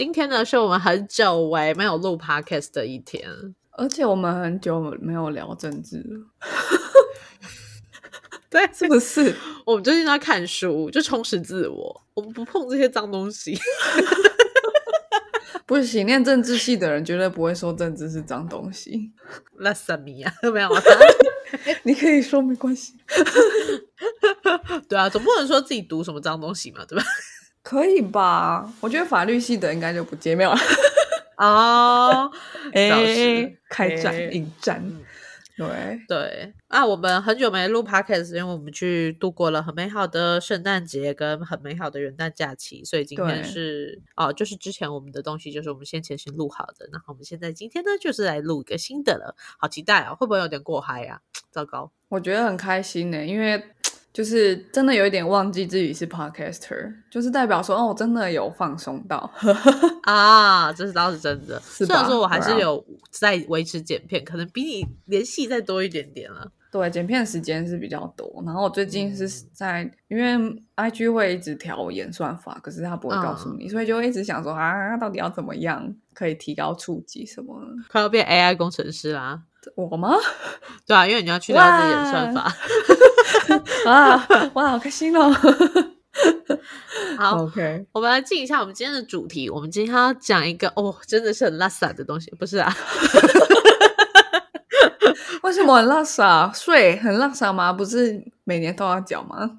今天呢，是我们很久违没有录 podcast 的一天，而且我们很久没有聊政治了，对，是不是？我们最近在看书，就充实自我，我们不碰这些脏东西。不行，念政治系的人绝对不会说政治是脏东西。那什么呀？没有啊，你可以说没关系。对啊，总不能说自己读什么脏东西嘛，对吧？可以吧？我觉得法律系的应该就不接妙了。哦，哎，开战引战。对对啊，我们很久没录 podcast，因为我们去度过了很美好的圣诞节跟很美好的元旦假期，所以今天是哦，就是之前我们的东西就是我们先前先录好的，然后我们现在今天呢就是来录一个新的了，好期待哦，会不会有点过嗨啊？糟糕，我觉得很开心呢，因为。就是真的有一点忘记自己是 podcaster，就是代表说哦，我真的有放松到 啊，这是倒是真的。虽然说我还是有在维持剪片，可能比你联系再多一点点了。对，剪片时间是比较多。然后我最近是在，因为 IG 会一直调演算法，可是他不会告诉你，所以就一直想说啊，到底要怎么样可以提高触及什么？快要变 AI 工程师啦。我吗？对啊，因为你要去了解演算法。啊，哇，好开心哦！好，OK，我们来进一下我们今天的主题。我们今天要讲一个哦，真的是很拉萨的东西，不是啊？为什么很拉萨？税很拉萨吗？不是每年都要缴吗？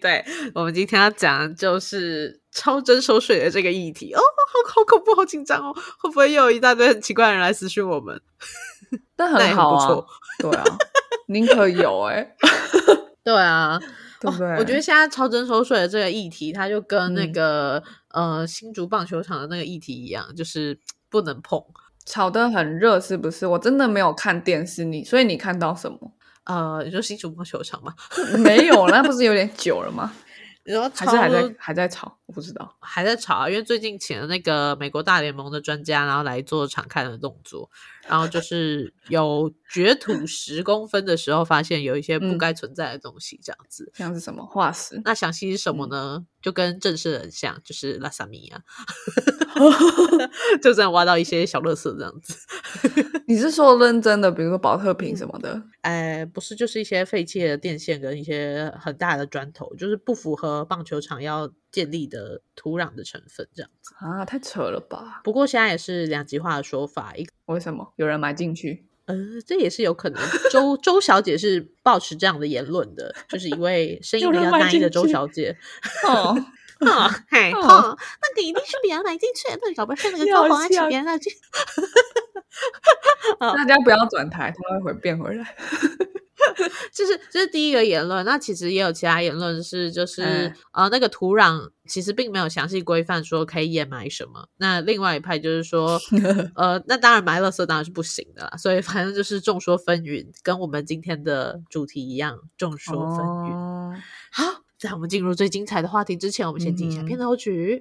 对，我们今天要讲就是超征收税的这个议题哦，好好恐怖，好紧张哦，会不会又有一大堆很奇怪的人来私讯我们？但很好啊，对啊，宁可有哎，对啊，对不对？我觉得现在超征收税的这个议题，它就跟那个呃新竹棒球场的那个议题一样，就是不能碰，炒得很热，是不是？我真的没有看电视，你所以你看到什么？呃，你说新竹棒球场吗？没有，那不是有点久了吗？你说还是还在还在吵？我不知道，还在吵啊！因为最近请了那个美国大联盟的专家，然后来做场看的动作，然后就是 有掘土十公分的时候，发现有一些不该存在的东西，这样子，像是什么化石？那详细是什么呢？就跟正式很像，就是拉萨米亚，就这样挖到一些小乐色这样子。你是说认真的，比如说保特瓶什么的？哎，不是，就是一些废弃的电线跟一些很大的砖头，就是不符合棒球场要建立的土壤的成分，这样子啊，太扯了吧！不过现在也是两极化的说法，一为什么有人买进去？呃，这也是有可能。周 周小姐是保持这样的言论的，就是一位声音比较单一的周小姐。哦，哦，嘿，哦，那个一定是别人买进去，那搞不是那个 高黄请别人进。大家不要转台，他会变回来。这是这是第一个言论。那其实也有其他言论是，就是呃，那个土壤其实并没有详细规范说可以掩埋什么。那另外一派就是说，呃，那当然埋垃圾当然是不行的啦。所以反正就是众说纷纭，跟我们今天的主题一样，众说纷纭。好，在我们进入最精彩的话题之前，我们先进一下片头曲。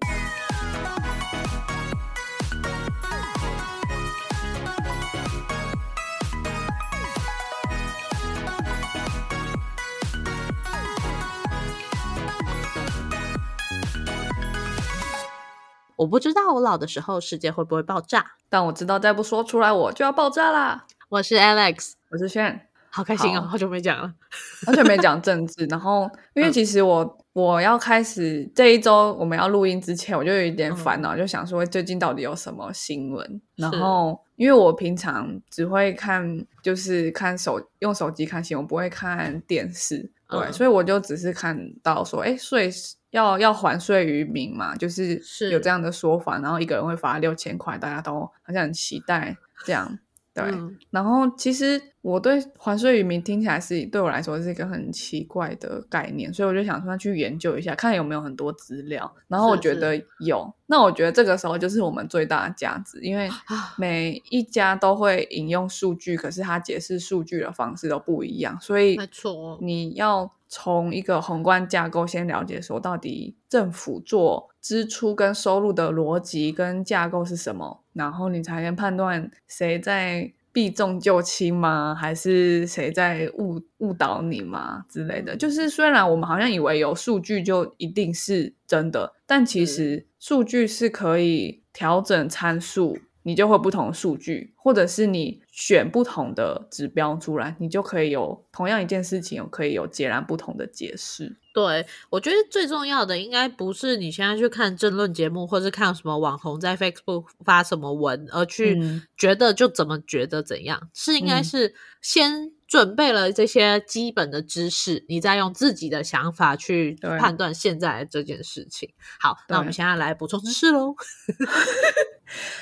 我不知道我老的时候世界会不会爆炸，但我知道再不说出来我就要爆炸啦。我是 Alex，我是炫，好开心哦，好久没讲了，好久没讲政治。然后因为其实我我要开始这一周我们要录音之前，我就有一点烦恼，就想说最近到底有什么新闻。然后因为我平常只会看，就是看手用手机看新闻，不会看电视，对，所以我就只是看到说，哎，税。要要还税于民嘛，就是有这样的说法，然后一个人会罚六千块，大家都好像很期待这样。对，然后其实我对还税于民听起来是对我来说是一个很奇怪的概念，所以我就想说去研究一下，看有没有很多资料。然后我觉得有，那我觉得这个时候就是我们最大的价值，因为每一家都会引用数据，可是他解释数据的方式都不一样，所以没错，你要。从一个宏观架构先了解，说到底政府做支出跟收入的逻辑跟架构是什么，然后你才能判断谁在避重就轻吗？还是谁在误误导你吗之类的？就是虽然我们好像以为有数据就一定是真的，但其实数据是可以调整参数。你就会不同数据，或者是你选不同的指标出来，你就可以有同样一件事情，可以有截然不同的解释。对，我觉得最重要的应该不是你现在去看政论节目，或是看什么网红在 Facebook 发什么文，而去觉得就怎么觉得怎样，是应该是先准备了这些基本的知识，你再用自己的想法去判断现在这件事情。好，那我们现在来补充知识喽。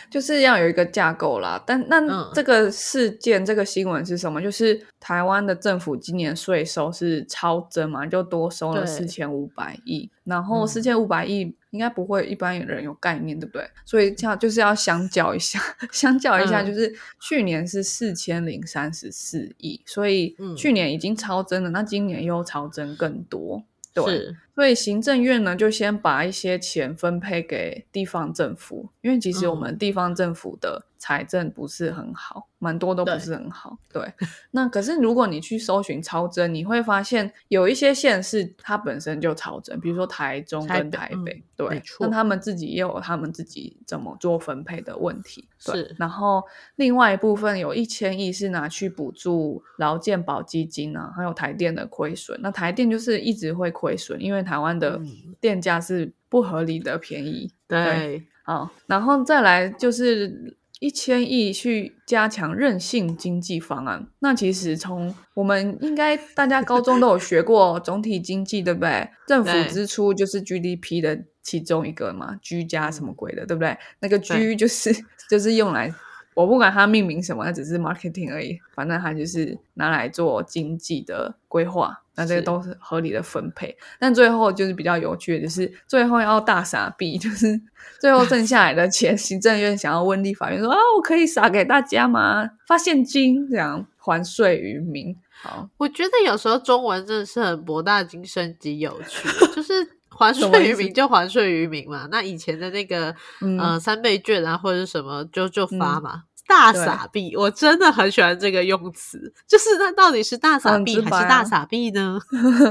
就是要有一个架构啦，但那这个事件这个新闻是什么？就是台湾的政府今年税收是超增嘛，就多收了四千五百亿，然后四千五百亿应该不会一般人有概念，对不对？所以这样就是要相较一下，相较一下，就是去年是四千零三十四亿，所以去年已经超增了，那今年又超增更多。对，所以行政院呢，就先把一些钱分配给地方政府，因为其实我们地方政府的财政不是很好。蛮多都不是很好，对。那可是如果你去搜寻超增，你会发现有一些县市它本身就超增，比如说台中跟台北，对。那他们自己也有他们自己怎么做分配的问题，是。然后另外一部分有一千亿是拿去补助劳健保基金啊，还有台电的亏损。那台电就是一直会亏损，因为台湾的电价是不合理的便宜。对，好，然后再来就是。一千亿去加强韧性经济方案，那其实从我们应该大家高中都有学过总体经济，对不对？政府支出就是 GDP 的其中一个嘛居家什么鬼的，对不对？那个居就是 就是用来。我不管它命名什么，它只是 marketing 而已。反正它就是拿来做经济的规划，那这个都是合理的分配。但最后就是比较有趣的，就是最后要大傻逼，就是最后剩下来的钱，行政院想要问立法院说啊，我可以撒给大家吗？发现金这样还税于民。好，我觉得有时候中文真的是很博大精深及有趣，就是还税于民就还税于民嘛。那以前的那个呃三倍券啊或者是什么就就发嘛。大傻逼，我真的很喜欢这个用词，就是那到底是大傻逼还是大傻逼呢？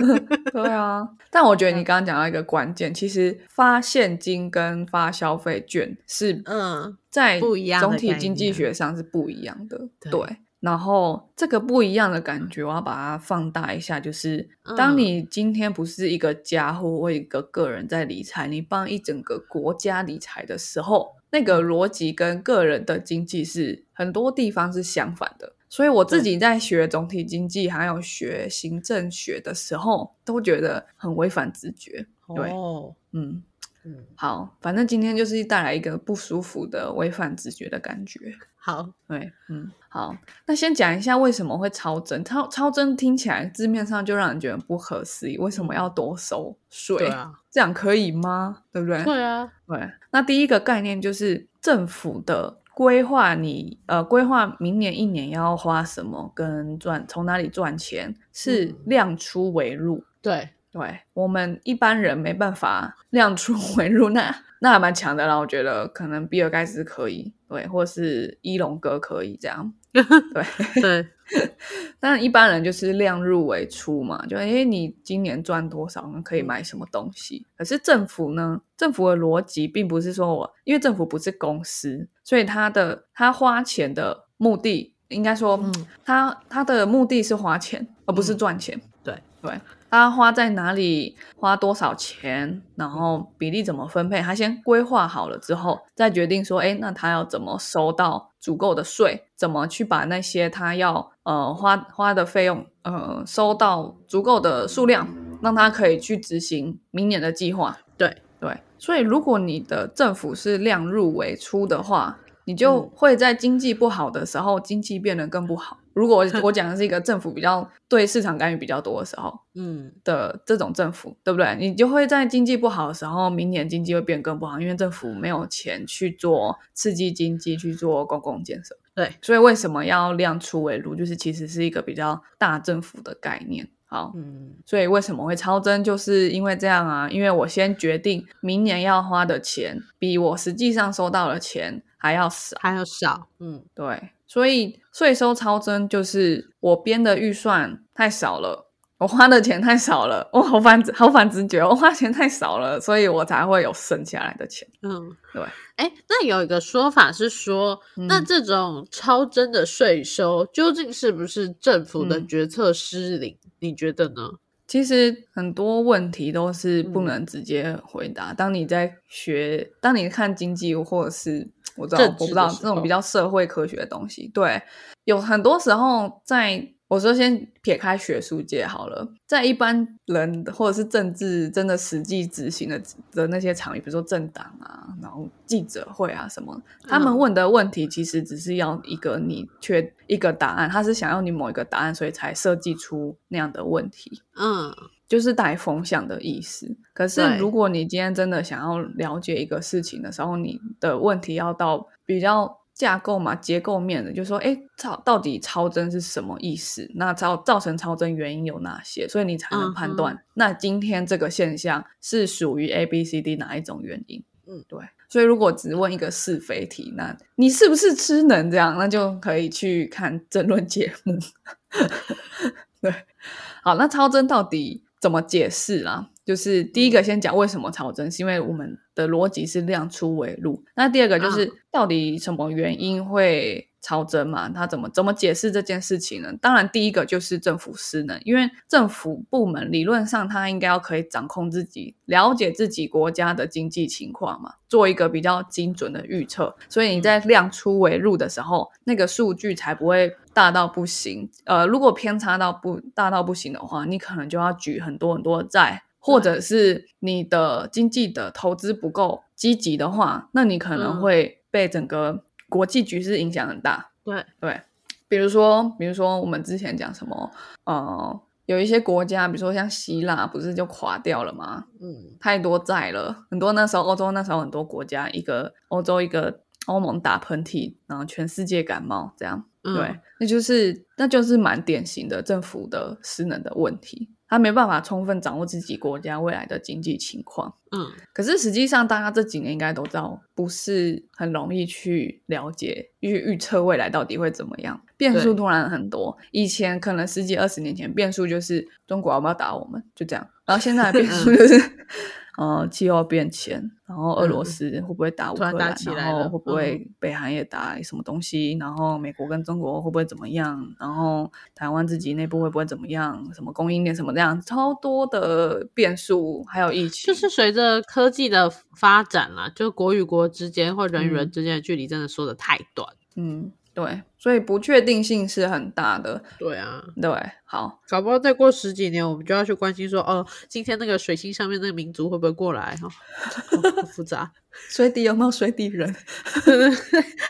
对啊，但我觉得你刚刚讲到一个关键，其实发现金跟发消费券是嗯，在不一样总体经济学上是不一样的。对，然后这个不一样的感觉，我要把它放大一下，就是当你今天不是一个家或一个个人在理财，你帮一整个国家理财的时候。那个逻辑跟个人的经济是很多地方是相反的，所以我自己在学总体经济还有学行政学的时候，都觉得很违反直觉。对，嗯嗯，好，反正今天就是带来一个不舒服的违反直觉的感觉。好，对，嗯，好，那先讲一下为什么会超增。超超增听起来字面上就让人觉得不可思议，为什么要多收税？对啊这样可以吗？对不对？对啊，对。那第一个概念就是政府的规划，你呃规划明年一年要花什么，跟赚从哪里赚钱是量出为入。对，对我们一般人没办法量出 为入，那那还蛮强的啦。我觉得可能比尔盖茨可以。对，或是一龙哥可以这样，对 对，但一般人就是量入为出嘛，就哎，你今年赚多少，可以买什么东西？可是政府呢？政府的逻辑并不是说我，因为政府不是公司，所以他的他花钱的目的，应该说，他他的目的是花钱，而不是赚钱。对对。他花在哪里，花多少钱，然后比例怎么分配？他先规划好了之后，再决定说，哎，那他要怎么收到足够的税？怎么去把那些他要呃花花的费用呃收到足够的数量，让他可以去执行明年的计划？对对，所以如果你的政府是量入为出的话。你就会在经济不好的时候，经济变得更不好。如果 我讲的是一个政府比较对市场干预比较多的时候，嗯的这种政府，对不对？你就会在经济不好的时候，明年经济会变更不好，因为政府没有钱去做刺激经济、去做公共建设。对，所以为什么要量出为入？就是其实是一个比较大政府的概念。好，嗯，所以为什么会超增？就是因为这样啊，因为我先决定明年要花的钱，比我实际上收到的钱。还要少，还要少，嗯，对。所以税收超增就是我编的预算太少了。我花的钱太少了，我好反好反直觉，我花钱太少了，所以我才会有剩下来的钱。嗯，对。哎，那有一个说法是说，那这种超增的税收究竟是不是政府的决策失灵？你觉得呢？其实很多问题都是不能直接回答。当你在学，当你看经济或者是我知道我不知道这种比较社会科学的东西，对，有很多时候在。我说先撇开学术界好了，在一般人或者是政治真的实际执行的的那些场域，比如说政党啊，然后记者会啊什么，他们问的问题其实只是要一个你缺一个答案，他是想要你某一个答案，所以才设计出那样的问题，嗯，就是带风向的意思。可是如果你今天真的想要了解一个事情的时候，你的问题要到比较。架构嘛，结构面的，就说，哎，超到底超增是什么意思？那造造成超增原因有哪些？所以你才能判断，那今天这个现象是属于 A、B、C、D 哪一种原因？嗯，对。所以如果只问一个是非题，那你是不是吃能这样，那就可以去看争论节目。对，好，那超增到底怎么解释啊？就是第一个先讲为什么超增，是因为我们的逻辑是量出为入。那第二个就是到底什么原因会超增嘛？他怎么怎么解释这件事情呢？当然，第一个就是政府失能，因为政府部门理论上他应该要可以掌控自己，了解自己国家的经济情况嘛，做一个比较精准的预测。所以你在量出为入的时候，那个数据才不会大到不行。呃，如果偏差到不大到不行的话，你可能就要举很多很多的债。或者是你的经济的投资不够积极的话，那你可能会被整个国际局势影响很大。对。对，比如说，比如说我们之前讲什么，呃，有一些国家，比如说像希腊，不是就垮掉了吗？嗯，太多债了，很多那时候欧洲那时候很多国家，一个欧洲一个欧盟打喷嚏，然后全世界感冒，这样，对，那就是那就是蛮典型的政府的失能的问题。他没办法充分掌握自己国家未来的经济情况，嗯，可是实际上大家这几年应该都知道，不是很容易去了解、预预测未来到底会怎么样，变数突然很多。以前可能十几二十年前，变数就是中国要不要打我们，就这样，然后现在变数就是。呃，气候变迁，然后俄罗斯会不会打乌克兰？然后会不会北韩也打什么东西？然后美国跟中国会不会怎么样？然后台湾自己内部会不会怎么样？什么供应链什么这样，超多的变数，还有疫情。就是随着科技的发展啦，就国与国之间或人与人之间的距离真的缩的太短。嗯。对，所以不确定性是很大的。对啊，对，好，搞不好再过十几年，我们就要去关心说，哦，今天那个水星上面那个民族会不会过来？哈，复杂，水底有没有水底人？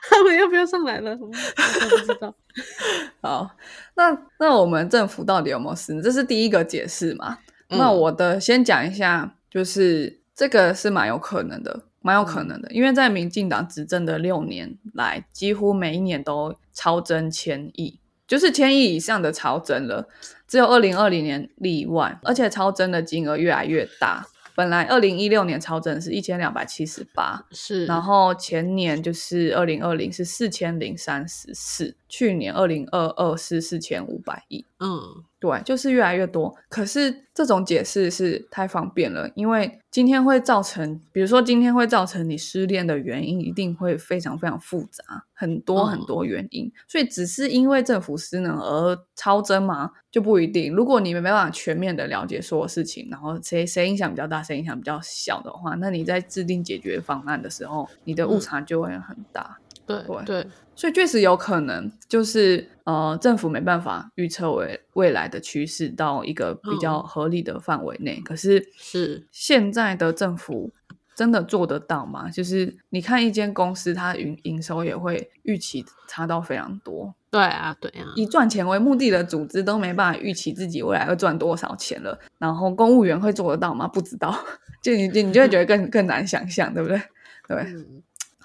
他们要不要上来了？我不知道。好，那那我们政府到底有没有事？这是第一个解释嘛？那我的先讲一下，就是这个是蛮有可能的。蛮有可能的，因为在民进党执政的六年来，几乎每一年都超增千亿，就是千亿以上的超增了，只有二零二零年例外，而且超增的金额越来越大。本来二零一六年超增是一千两百七十八，是，然后前年就是二零二零是四千零三十四，去年二零二二是四千五百亿，嗯。对，就是越来越多。可是这种解释是太方便了，因为今天会造成，比如说今天会造成你失恋的原因，一定会非常非常复杂，很多很多原因。所以只是因为政府失能而超增吗？就不一定。如果你没办法全面的了解所有事情，然后谁谁影响比较大，谁影响比较小的话，那你在制定解决方案的时候，你的误差就会很大。对对，所以确实有可能，就是呃，政府没办法预测未未来的趋势到一个比较合理的范围内。可是是现在的政府真的做得到吗？就是你看一间公司，它营营收也会预期差到非常多。对啊，对啊，以赚钱为目的的组织都没办法预期自己未来会赚多少钱了。然后公务员会做得到吗？不知道，就你你就会觉得更更难想象，对不对？对。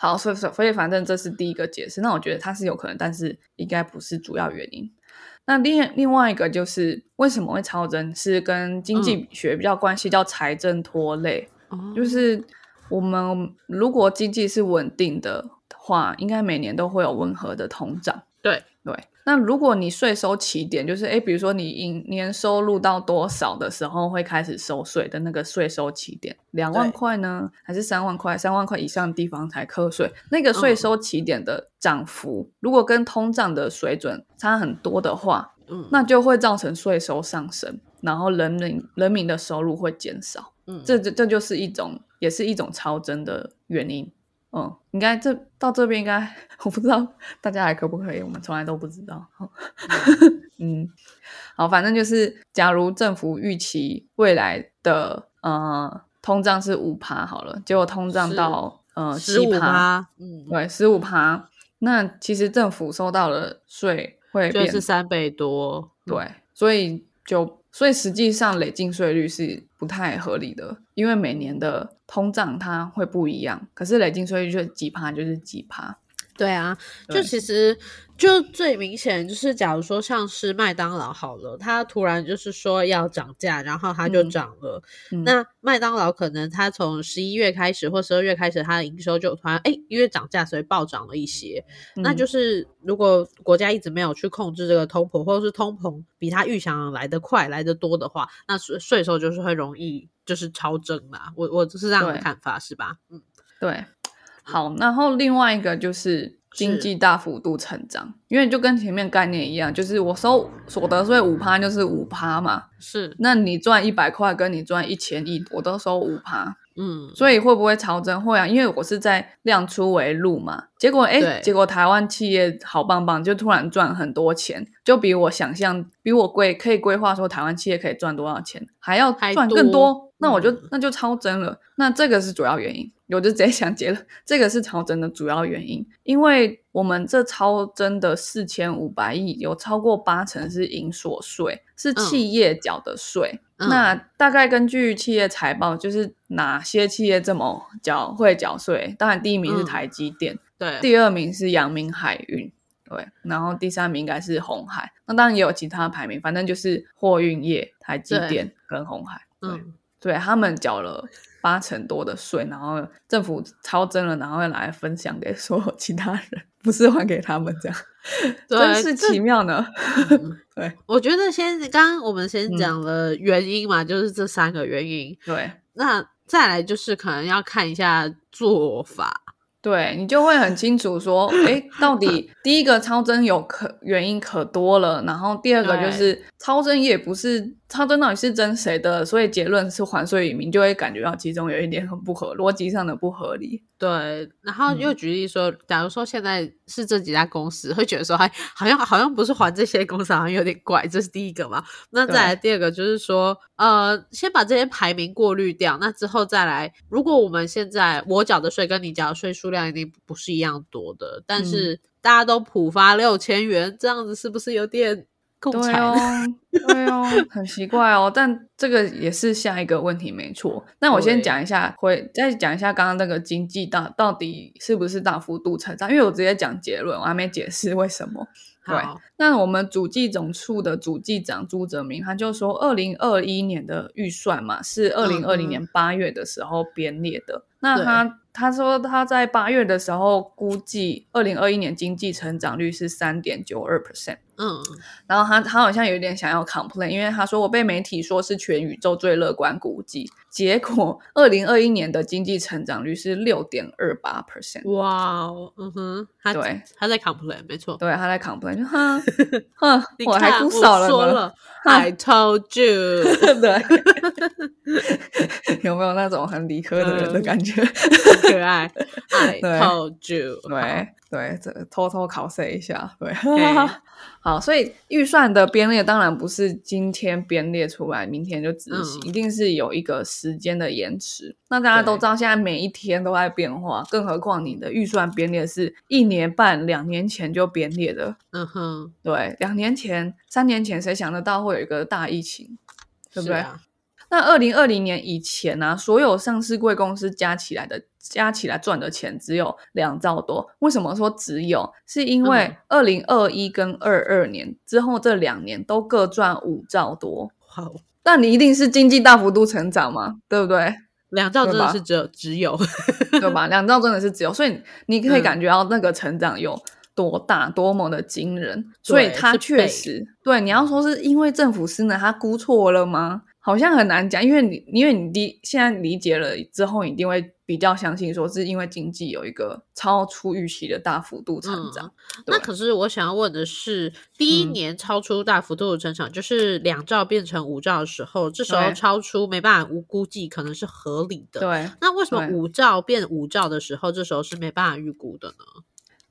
好，所以所以反正这是第一个解释。那我觉得它是有可能，但是应该不是主要原因。那另另外一个就是为什么会超增，是跟经济学比较关系，叫财政拖累。就是我们如果经济是稳定的话，应该每年都会有温和的通胀。对对。那如果你税收起点就是，哎，比如说你一年收入到多少的时候会开始收税的那个税收起点，两万块呢，还是三万块？三万块以上的地方才课税。那个税收起点的涨幅，如果跟通胀的水准差很多的话，嗯，那就会造成税收上升，然后人民人民的收入会减少。嗯，这这这就是一种，也是一种超增的原因。嗯，应该这到这边应该我不知道大家还可不可以，我们从来都不知道。嗯，好，反正就是，假如政府预期未来的呃通胀是五趴好了，结果通胀到呃七趴，嗯，对，十五趴，那其实政府收到的税会变是三倍多，对，所以就。所以实际上累进税率是不太合理的，因为每年的通胀它会不一样，可是累进税率就几趴就是几趴。对啊，就其实就最明显就是，假如说像是麦当劳好了，它突然就是说要涨价，然后它就涨了。那麦当劳可能它从十一月开始或十二月开始，它的营收就突然哎，因为涨价所以暴涨了一些。那就是如果国家一直没有去控制这个通膨，或者是通膨比它预想来的快来的多的话，那税税收就是会容易就是超增嘛。我我就是这样的看法，是吧？嗯，对。好，然后另外一个就是经济大幅度成长，因为就跟前面概念一样，就是我收所得税五趴就是五趴嘛，是，那你赚一百块跟你赚一千亿，我都收五趴，嗯，所以会不会超增？会啊，因为我是在量出为入嘛，结果哎，结果台湾企业好棒棒，就突然赚很多钱，就比我想象，比我规可以规划说台湾企业可以赚多少钱，还要赚更多，那我就那就超增了，那这个是主要原因。我就直接想结了，这个是超增的主要原因，因为我们这超增的四千五百亿，有超过八成是营所税，是企业缴的税。那大概根据企业财报，就是哪些企业这么缴会缴税？当然第一名是台积电，对，第二名是阳明海运，对，然后第三名应该是红海。那当然也有其他排名，反正就是货运业，台积电跟红海，嗯，对他们缴了。八成多的税，然后政府超征了，然后要来分享给所有其他人，不是还给他们这样，真是奇妙呢。对，我觉得先刚刚我们先讲了原因嘛，就是这三个原因。对，那再来就是可能要看一下做法。对你就会很清楚说，哎，到底 第一个超增有可原因可多了，然后第二个就是超增也不是超增到底是真谁的，所以结论是还税于民，就会感觉到其中有一点很不合逻辑上的不合理。对，然后又举例说，假如说现在是这几家公司，会觉得说，还好像好像不是还这些公司，好像有点怪，这是第一个嘛。那再来第二个就是说，呃，先把这些排名过滤掉，那之后再来，如果我们现在我缴的税跟你缴的税数。量一定不是一样多的，但是大家都普发六千元，这样子是不是有点共产？对哦，很奇怪哦。但这个也是下一个问题，没错。那我先讲一下，会再讲一下刚刚那个经济大到底是不是大幅度成长？因为我直接讲结论，我还没解释为什么。对，那我们主计总处的主计长朱泽明，他就说，二零二一年的预算嘛，是二零二零年八月的时候编列的。那他。他说他在八月的时候估计，二零二一年经济成长率是三点九二 percent。嗯，然后他他好像有点想要 complain，因为他说我被媒体说是全宇宙最乐观估计，结果二零二一年的经济成长率是六点二八 percent。哇哦，嗯哼，他对他在 complain，没错，对他在 complain，就哼 哼，我还估少了呢。I told you，对，有没有那种很理科的人的感觉？可爱，I told you，对对，这偷偷考试一下，对。好，所以预算的编列当然不是今天编列出来，明天就执行，一定是有一个时间的延迟。那大家都知道，现在每一天都在变化，更何况你的预算编列是一年半、两年前就编列的。嗯哼，对，两年前、三年前，谁想得到会有一个大疫情，对不对？那二零二零年以前呢，所有上市贵公司加起来的加起来赚的钱只有两兆多。为什么说只有？是因为二零二一跟二二年之后这两年都各赚五兆多。好，那你一定是经济大幅度成长嘛？对不对？两兆真的是只有只有，对吧？两兆真的是只有，所以你可以感觉到那个成长有多大多么的惊人，所以他确实对你要说是因为政府失能，他估错了吗？好像很难讲，因为你因为你理现在理解了之后，一定会比较相信说是因为经济有一个超出预期的大幅度成长。那可是我想要问的是，第一年超出大幅度的成长，就是两兆变成五兆的时候，这时候超出没办法无估计，可能是合理的。对，那为什么五兆变五兆的时候，这时候是没办法预估的呢？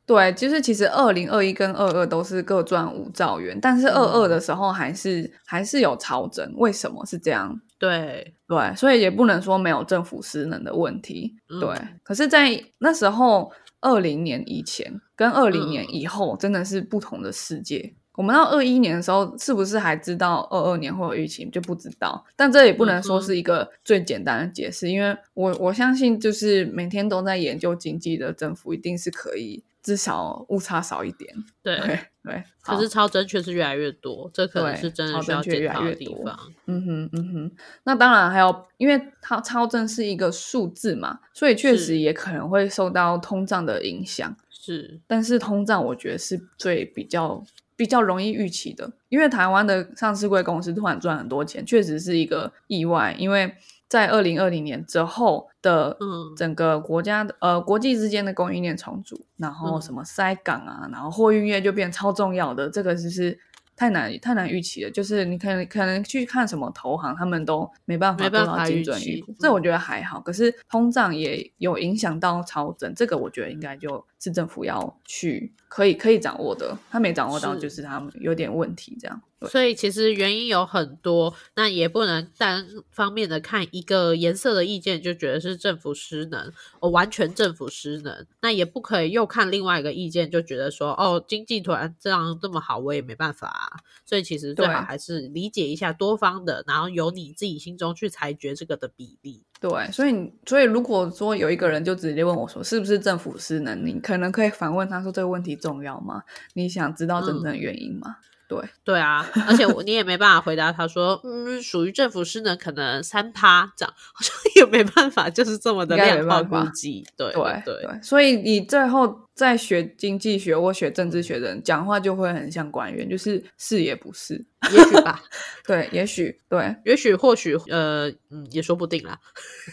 对，就是其实二零二一跟二二都是各赚五兆元，但是二二的时候还是还是有超增，为什么是这样？对对，所以也不能说没有政府失能的问题。对，可是，在那时候二零年以前跟二零年以后真的是不同的世界。我们到二一年的时候，是不是还知道二二年会有疫情？就不知道。但这也不能说是一个最简单的解释，因为我我相信，就是每天都在研究经济的政府，一定是可以。至少误差少一点，对对。可是超真确实越来越多，这可能是真的需要检讨的地方。嗯哼嗯哼。那当然还有，因为它超真是一个数字嘛，所以确实也可能会受到通胀的影响。是，但是通胀我觉得是最比较比较容易预期的，因为台湾的上市贵公司突然赚很多钱，确实是一个意外，因为。在二零二零年之后的整个国家的呃国际之间的供应链重组，然后什么塞港啊，然后货运业就变超重要的，这个就是太难太难预期了。就是你可能可能去看什么投行，他们都没办法做到精准预估，这我觉得还好。可是通胀也有影响到超整，这个我觉得应该就是政府要去可以可以掌握的，他没掌握到就是他们有点问题这样。所以其实原因有很多，那也不能单方面的看一个颜色的意见就觉得是政府失能，哦，完全政府失能。那也不可以又看另外一个意见就觉得说，哦，经济团这样这么好，我也没办法。啊所以其实最好还是理解一下多方的，然后由你自己心中去裁决这个的比例。对，所以所以如果说有一个人就直接问我说，是不是政府失能？你可能可以反问他说，这个问题重要吗？你想知道真正的原因吗？对对啊，而且我你也没办法回答他说，嗯，属于政府失能，可能三趴这样，好像也没办法，就是这么的量化估计。对对对，所以你最后。在学经济学或学政治学的人讲话就会很像官员，就是是也不是，也许吧，对，也许对，也许或许呃嗯也说不定啦，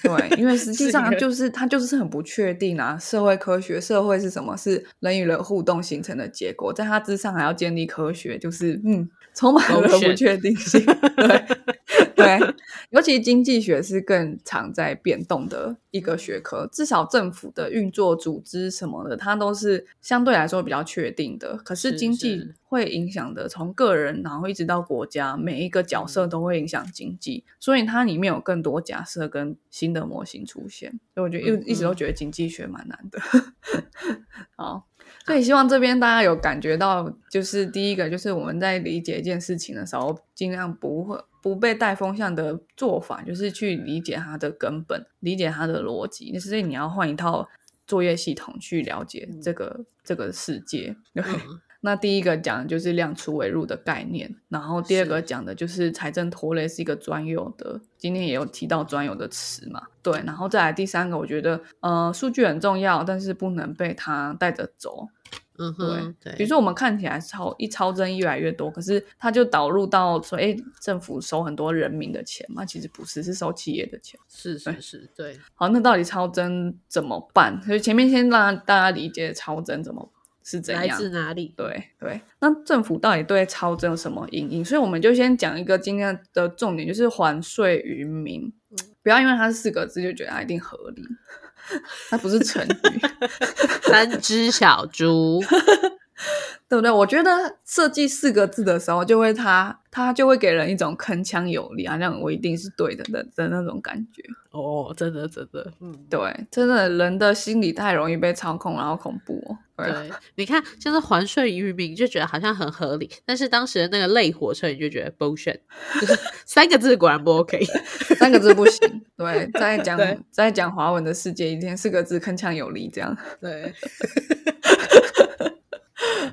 对，因为实 际上就是它就是很不确定啊。社会科学，社会是什么？是人与人互动形成的结果，在它之上还要建立科学，就是嗯，充满了不确定性。对 对，尤其经济学是更常在变动的一个学科，至少政府的运作、组织什么的，它都。是相对来说比较确定的，可是经济会影响的，从个人然后一直到国家，每一个角色都会影响经济，所以它里面有更多假设跟新的模型出现。所以我觉得一一直都觉得经济学蛮难的。好，所以希望这边大家有感觉到，就是第一个就是我们在理解一件事情的时候，尽量不会不被带风向的做法，就是去理解它的根本，理解它的逻辑。所以你要换一套。作业系统去了解这个这个世界。那第一个讲的就是量出为入的概念，然后第二个讲的就是财政拖累是一个专有的，今天也有提到专有的词嘛。对，然后再来第三个，我觉得呃数据很重要，但是不能被它带着走。嗯哼，对，比如说我们看起来超一超增越来越多，可是它就导入到说，哎，政府收很多人民的钱嘛，其实不是，是收企业的钱。是是是，对。好，那到底超增怎么办？所以前面先让大家理解超增怎么是怎样，来自哪里？对对。那政府到底对超征有什么阴影？所以我们就先讲一个今天的重点，就是还税于民。不要因为它是四个字就觉得它一定合理。它不是成语，三只小猪，对不对？我觉得设计四个字的时候，就会他他就会给人一种铿锵有力，好像我一定是对的的的那种感觉。哦，真的真的，嗯，对，真的人的心理太容易被操控，然后恐怖。哦。对，你看，像是还税于民，就觉得好像很合理，但是当时的那个累火车，你就觉得 bullshit，就是三个字果然不 OK，三个字不行。对，在讲在讲华文的世界，一天四个字铿锵有力，这样。对。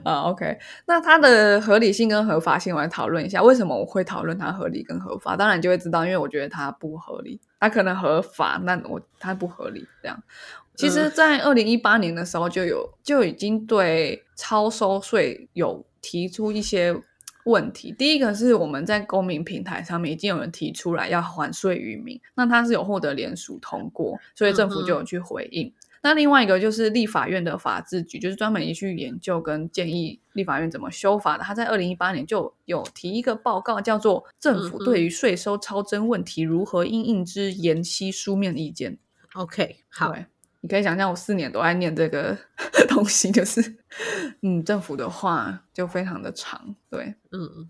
啊，OK，那它的合理性跟合法性，我来讨论一下。为什么我会讨论它合理跟合法？当然就会知道，因为我觉得它不合理。它可能合法，那我它不合理。这样，其实，在二零一八年的时候就有就已经对超收税有提出一些问题。第一个是我们在公民平台上面已经有人提出来要还税于民，那他是有获得联署通过，所以政府就有去回应。那另外一个就是立法院的法制局，就是专门去研究跟建议立法院怎么修法的。他在二零一八年就有提一个报告，叫做《政府对于税收超征问题如何应应之延期书面意见》。OK，好，你可以想象我四年都在念这个 东西，就是嗯，政府的话就非常的长，对，嗯。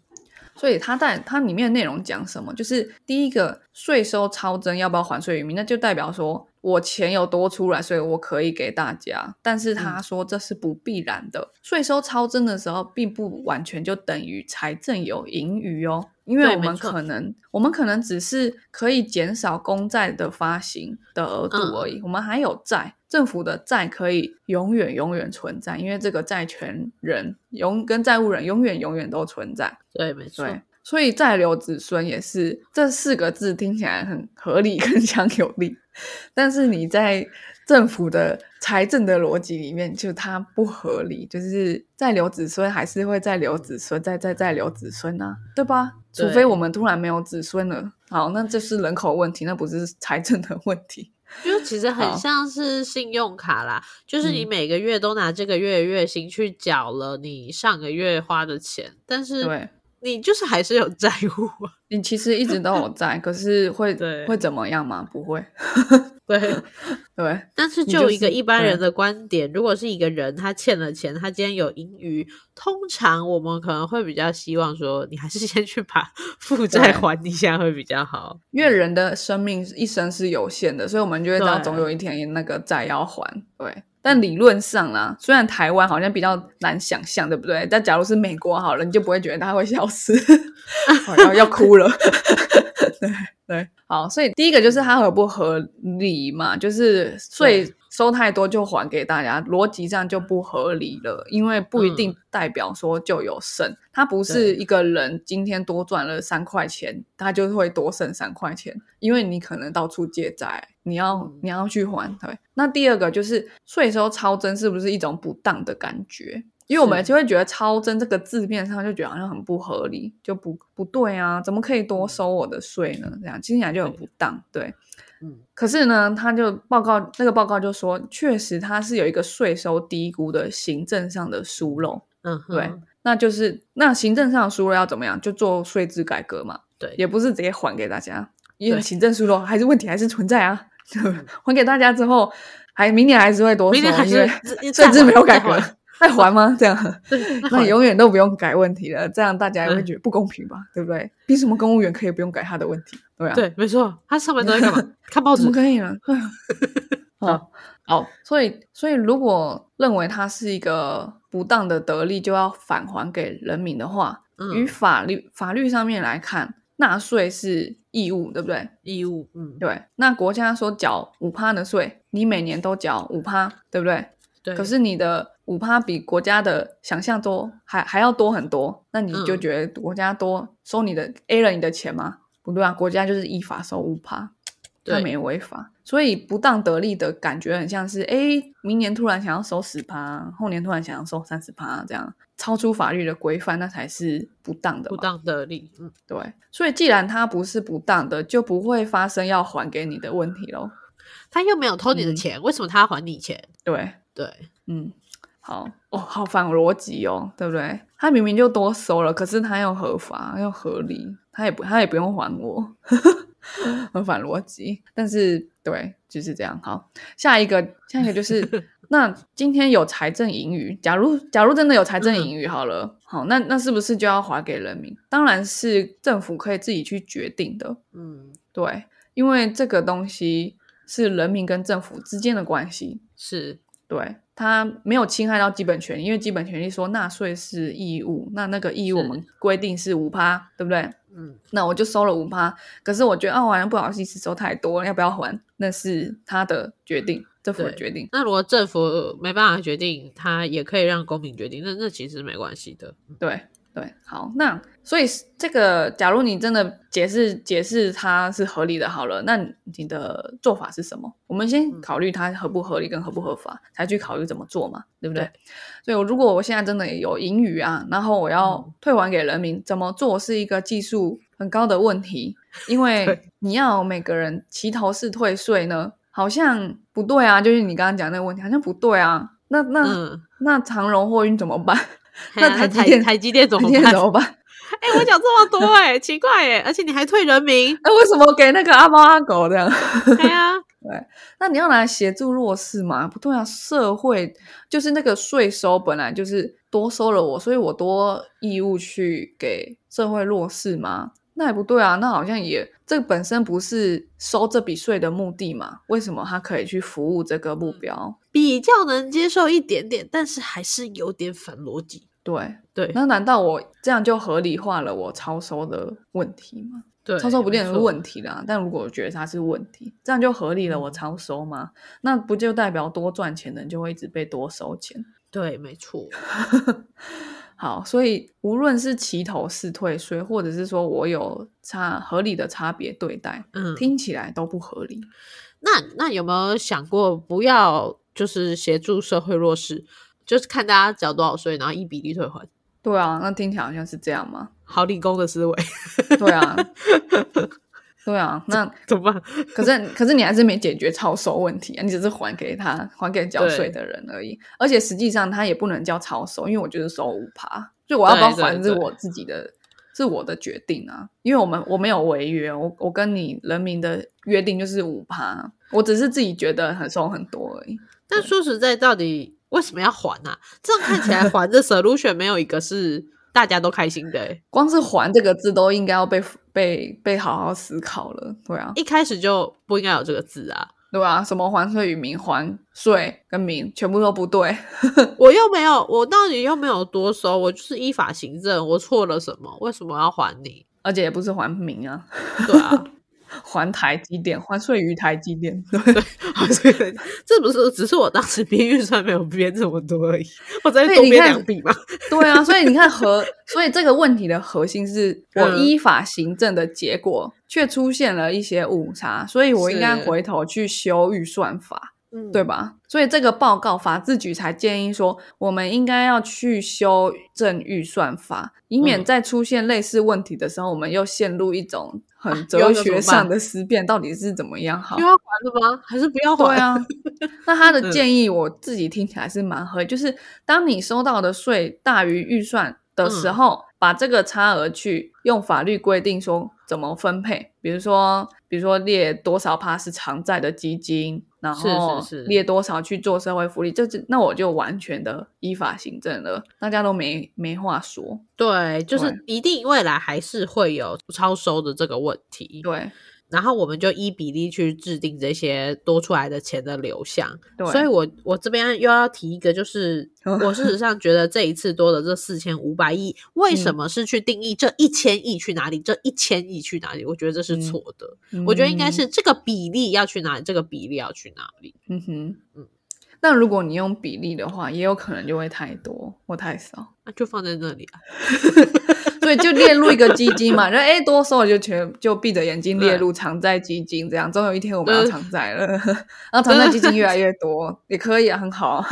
所以他在它里面内容讲什么？就是第一个税收超征要不要还税于民？那就代表说我钱有多出来，所以我可以给大家。但是他说这是不必然的，税收超增的时候，并不完全就等于财政有盈余哦。因为我们可能，我们可能只是可以减少公债的发行的额度而已。我们还有债，政府的债可以永远永远存在，因为这个债权人永跟债务人永远永远都存在。对，没错。所以再留子孙也是这四个字听起来很合理、铿锵有力，但是你在。政府的财政的逻辑里面，就它不合理，就是在留子孙还是会再留子孙，再再再留子孙啊，对吧？除非我们突然没有子孙了，好，那这是人口问题，那不是财政的问题。就其实很像是信用卡啦，就是你每个月都拿这个月月薪去缴了你上个月花的钱，但是对。你就是还是有债务，你其实一直都有债，可是会 会怎么样吗？不会，对对。但是就一个一般人的观点，如果是一个人他欠了钱，他今天有盈余，通常我们可能会比较希望说，你还是先去把 负债还一下会比较好，因为人的生命一生是有限的，所以我们就会知道总有一天那个债要还，对。但理论上啦，虽然台湾好像比较难想象，对不对？但假如是美国好了，你就不会觉得它会消失，要要哭了。对对，好，所以第一个就是它合不合理嘛，就是税。收太多就还给大家，逻辑上就不合理了，因为不一定代表说就有剩。他不是一个人今天多赚了三块钱，他就会多剩三块钱，因为你可能到处借债，你要你要去还。对，那第二个就是税收超增是不是一种不当的感觉？因为我们就会觉得超增这个字面上就觉得好像很不合理，就不不对啊，怎么可以多收我的税呢？这样听起来就很不当，对。嗯，可是呢，他就报告那个报告就说，确实他是有一个税收低估的行政上的疏漏。嗯，对，那就是那行政上的疏漏要怎么样？就做税制改革嘛。对，也不是直接还给大家，因为行政疏漏还是问题还是存在啊。还给大家之后，还明年还是会多收，因为 税制没有改革。再还吗？这样，那永远都不用改问题了。这样大家也会觉得不公平吧？对不对？凭什么公务员可以不用改他的问题？对啊，对，没错，他上班都在干嘛？看报纸？怎么可以呢？好，好，所以，所以如果认为他是一个不当的得利，就要返还给人民的话，与法律法律上面来看，纳税是义务，对不对？义务，嗯，对。那国家说缴五趴的税，你每年都缴五趴，对不对？对。可是你的。五趴比国家的想象多，还还要多很多，那你就觉得国家多收你的 A 了你的钱吗？不对啊，国家就是依法收五趴，他没违法，所以不当得利的感觉很像是，哎，明年突然想要收十趴，后年突然想要收三十趴，这样超出法律的规范，那才是不当的。不当得利，嗯，对，所以既然他不是不当的，就不会发生要还给你的问题喽。他又没有偷你的钱，为什么他要还你钱？对对，嗯。好哦，好反逻辑哦，对不对？他明明就多收了，可是他又合法又合理，他也不他也不用还我，很反逻辑。但是对，就是这样。好，下一个下一个就是，那今天有财政盈余，假如假如真的有财政盈余，好了，好，那那是不是就要还给人民？当然是政府可以自己去决定的。嗯，对，因为这个东西是人民跟政府之间的关系，是对。他没有侵害到基本权利，因为基本权利说纳税是义务，那那个义务我们规定是五趴，对不对？嗯，那我就收了五趴，可是我觉得啊，好像不好意思收太多，要不要还？那是他的决定，政府的决定。那如果政府没办法决定，他也可以让公民决定，那那其实没关系的。对对，好，那所以这个，假如你真的解释解释它是合理的，好了，那你的做法是什么？我们先考虑它合不合理跟合不合法，才去考虑怎么做嘛，对不对？所以，如果我现在真的有盈余啊，然后我要退还给人民，怎么做是一个技术很高的问题，因为你要每个人齐头式退税呢，好像不对啊，就是你刚刚讲那个问题，好像不对啊。那那那长荣货运怎么办？那台积电台积电怎么办？怎么办？哎，我讲这么多哎，奇怪哎，而且你还退人民，哎，为什么给那个阿猫阿狗这样？对啊，对，那你要来协助弱势嘛？不对啊，社会就是那个税收本来就是多收了我，所以我多义务去给社会弱势吗？那也不对啊，那好像也这本身不是收这笔税的目的嘛？为什么他可以去服务这个目标？比较能接受一点点，但是还是有点反逻辑。对对，那难道我这样就合理化了我超收的问题吗？对，超收不定是问题啦。但如果我觉得它是问题，这样就合理了我超收吗？那不就代表多赚钱的人就会一直被多收钱？对，没错。好，所以无论是齐头式退税，或者是说我有差合理的差别对待，嗯，听起来都不合理。那那有没有想过不要就是协助社会弱势？就是看大家缴多少税，然后一比例退还。对啊，那听起来好像是这样嘛？好理工的思维。对啊，对啊，那怎么办？可是可是你还是没解决超收问题啊！你只是还给他，还给缴税的人而已。而且实际上他也不能叫超收，因为我就是收五趴，就我要不要还是我自己的，是我的决定啊！因为我们我没有违约，我我跟你人民的约定就是五趴，我只是自己觉得很收很多而已。但说实在，到底。为什么要还呢？这样看起来 还的 solution 没有一个是大家都开心的。光是“还”这个字都应该要被被被好好思考了。对啊，一开始就不应该有这个字啊，对吧？什么还税与民还税跟民全部都不对。我又没有，我到底又没有多收，我就是依法行政，我错了什么？为什么要还你？而且也不是还民啊，对啊。还台积电，还税于台积电，对，这不是只是我当时编预算没有编这么多而已，我再多编两笔嘛。对啊，所以你看核，所以这个问题的核心是我依法行政的结果却出现了一些误差，所以我应该回头去修预算法。对吧？所以这个报告法制局才建议说，我们应该要去修正预算法，以免再出现类似问题的时候，我们又陷入一种很哲学上的思辨，到底是怎么样好？要还的吗？还是不要还？对啊。那他的建议我自己听起来是蛮合理，就是当你收到的税大于预算的时候，把这个差额去用法律规定说怎么分配，比如说，比如说列多少趴是偿债的基金。然后列多少去做社会福利，这那我就完全的依法行政了，大家都没没话说。对，就是一定未来还是会有超收的这个问题。对。然后我们就依比例去制定这些多出来的钱的流向。对，所以我我这边又要提一个，就是 我事实上觉得这一次多的这四千五百亿，为什么是去定义这一千亿去哪里？这一千亿去哪里？我觉得这是错的。我觉得应该是这个比例要去哪里？这个比例要去哪里？嗯哼，嗯。那如果你用比例的话，也有可能就会太多或太少，那就放在那里啊。所以就列入一个基金嘛，然后哎多收了就全就闭着眼睛列入偿债基金，这样总有一天我们要偿债了，然后偿债 基金越来越多也可以啊，很好。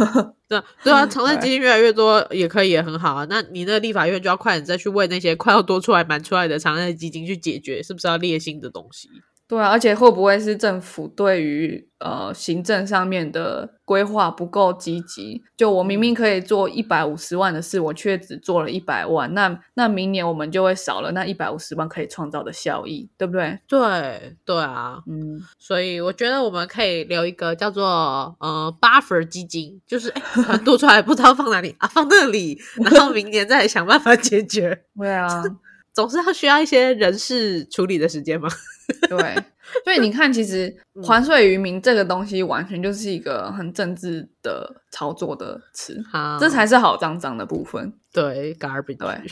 对对啊，偿债基金越来越多也可以也很好啊。那你那个立法院就要快点再去为那些快要多出来满出来的偿债基金去解决，是不是要列新的东西？对啊，而且会不会是政府对于呃行政上面的规划不够积极？就我明明可以做一百五十万的事，我却只做了一百万，那那明年我们就会少了那一百五十万可以创造的效益，对不对？对对啊，嗯，所以我觉得我们可以留一个叫做呃 buffer 基金，就是 哎多出来不知道放哪里啊，放那里，然后明年再想办法解决。对啊。总是要需要一些人事处理的时间嘛？对，所以你看，其实还税于民这个东西，完全就是一个很政治的操作的词，这才是好脏脏的部分。对，garbage。对，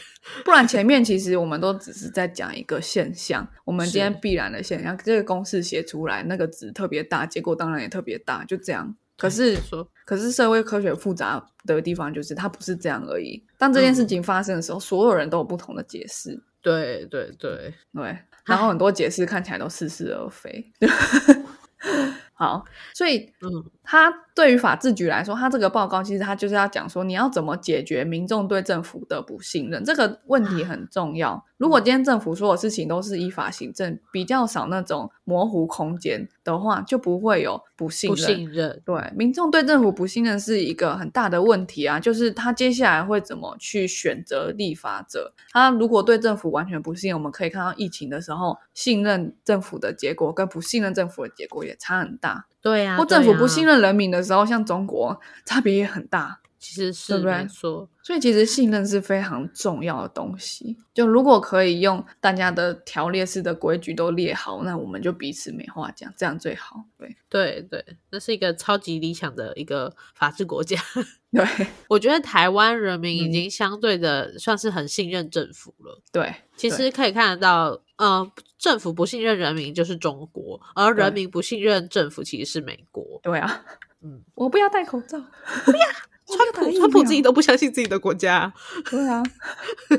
不然前面其实我们都只是在讲一个现象，我们今天必然的现象，这个公式写出来，那个值特别大，结果当然也特别大，就这样。可是说，可是社会科学复杂的地方就是它不是这样而已。当这件事情发生的时候，所有人都有不同的解释。对对对对，然后很多解释看起来都似是而非。好，所以嗯，他对于法制局来说，他这个报告其实他就是要讲说，你要怎么解决民众对政府的不信任这个问题很重要。如果今天政府所有事情都是依法行政，比较少那种模糊空间的话，就不会有不信任。不信任，对民众对政府不信任是一个很大的问题啊。就是他接下来会怎么去选择立法者？他如果对政府完全不信任，我们可以看到疫情的时候，信任政府的结果跟不信任政府的结果也差很大。对呀，或政府不信任人民的时候，像中国，差别也很大。其实是没错，所以其实信任是非常重要的东西。就如果可以用大家的条列式的规矩都列好，那我们就彼此没话讲，这样最好。对对对，那是一个超级理想的一个法治国家。对，我觉得台湾人民已经相对的算是很信任政府了。对，其实可以看得到，呃，政府不信任人民就是中国，而人民不信任政府其实是美国。对啊，嗯，我不要戴口罩，不要。川普，川普自己都不相信自己的国家。对啊，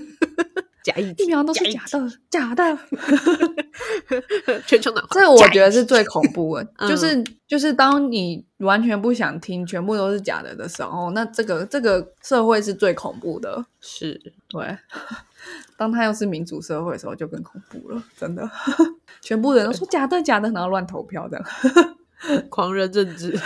假疫疫苗都是假的，假的。全球暖化，这我觉得是最恐怖的，就是就是当你完全不想听，全部都是假的的时候，那这个这个社会是最恐怖的。是对，当他又是民主社会的时候，就更恐怖了。真的，全部人都说假的，假的，然后乱投票这样。狂人政治，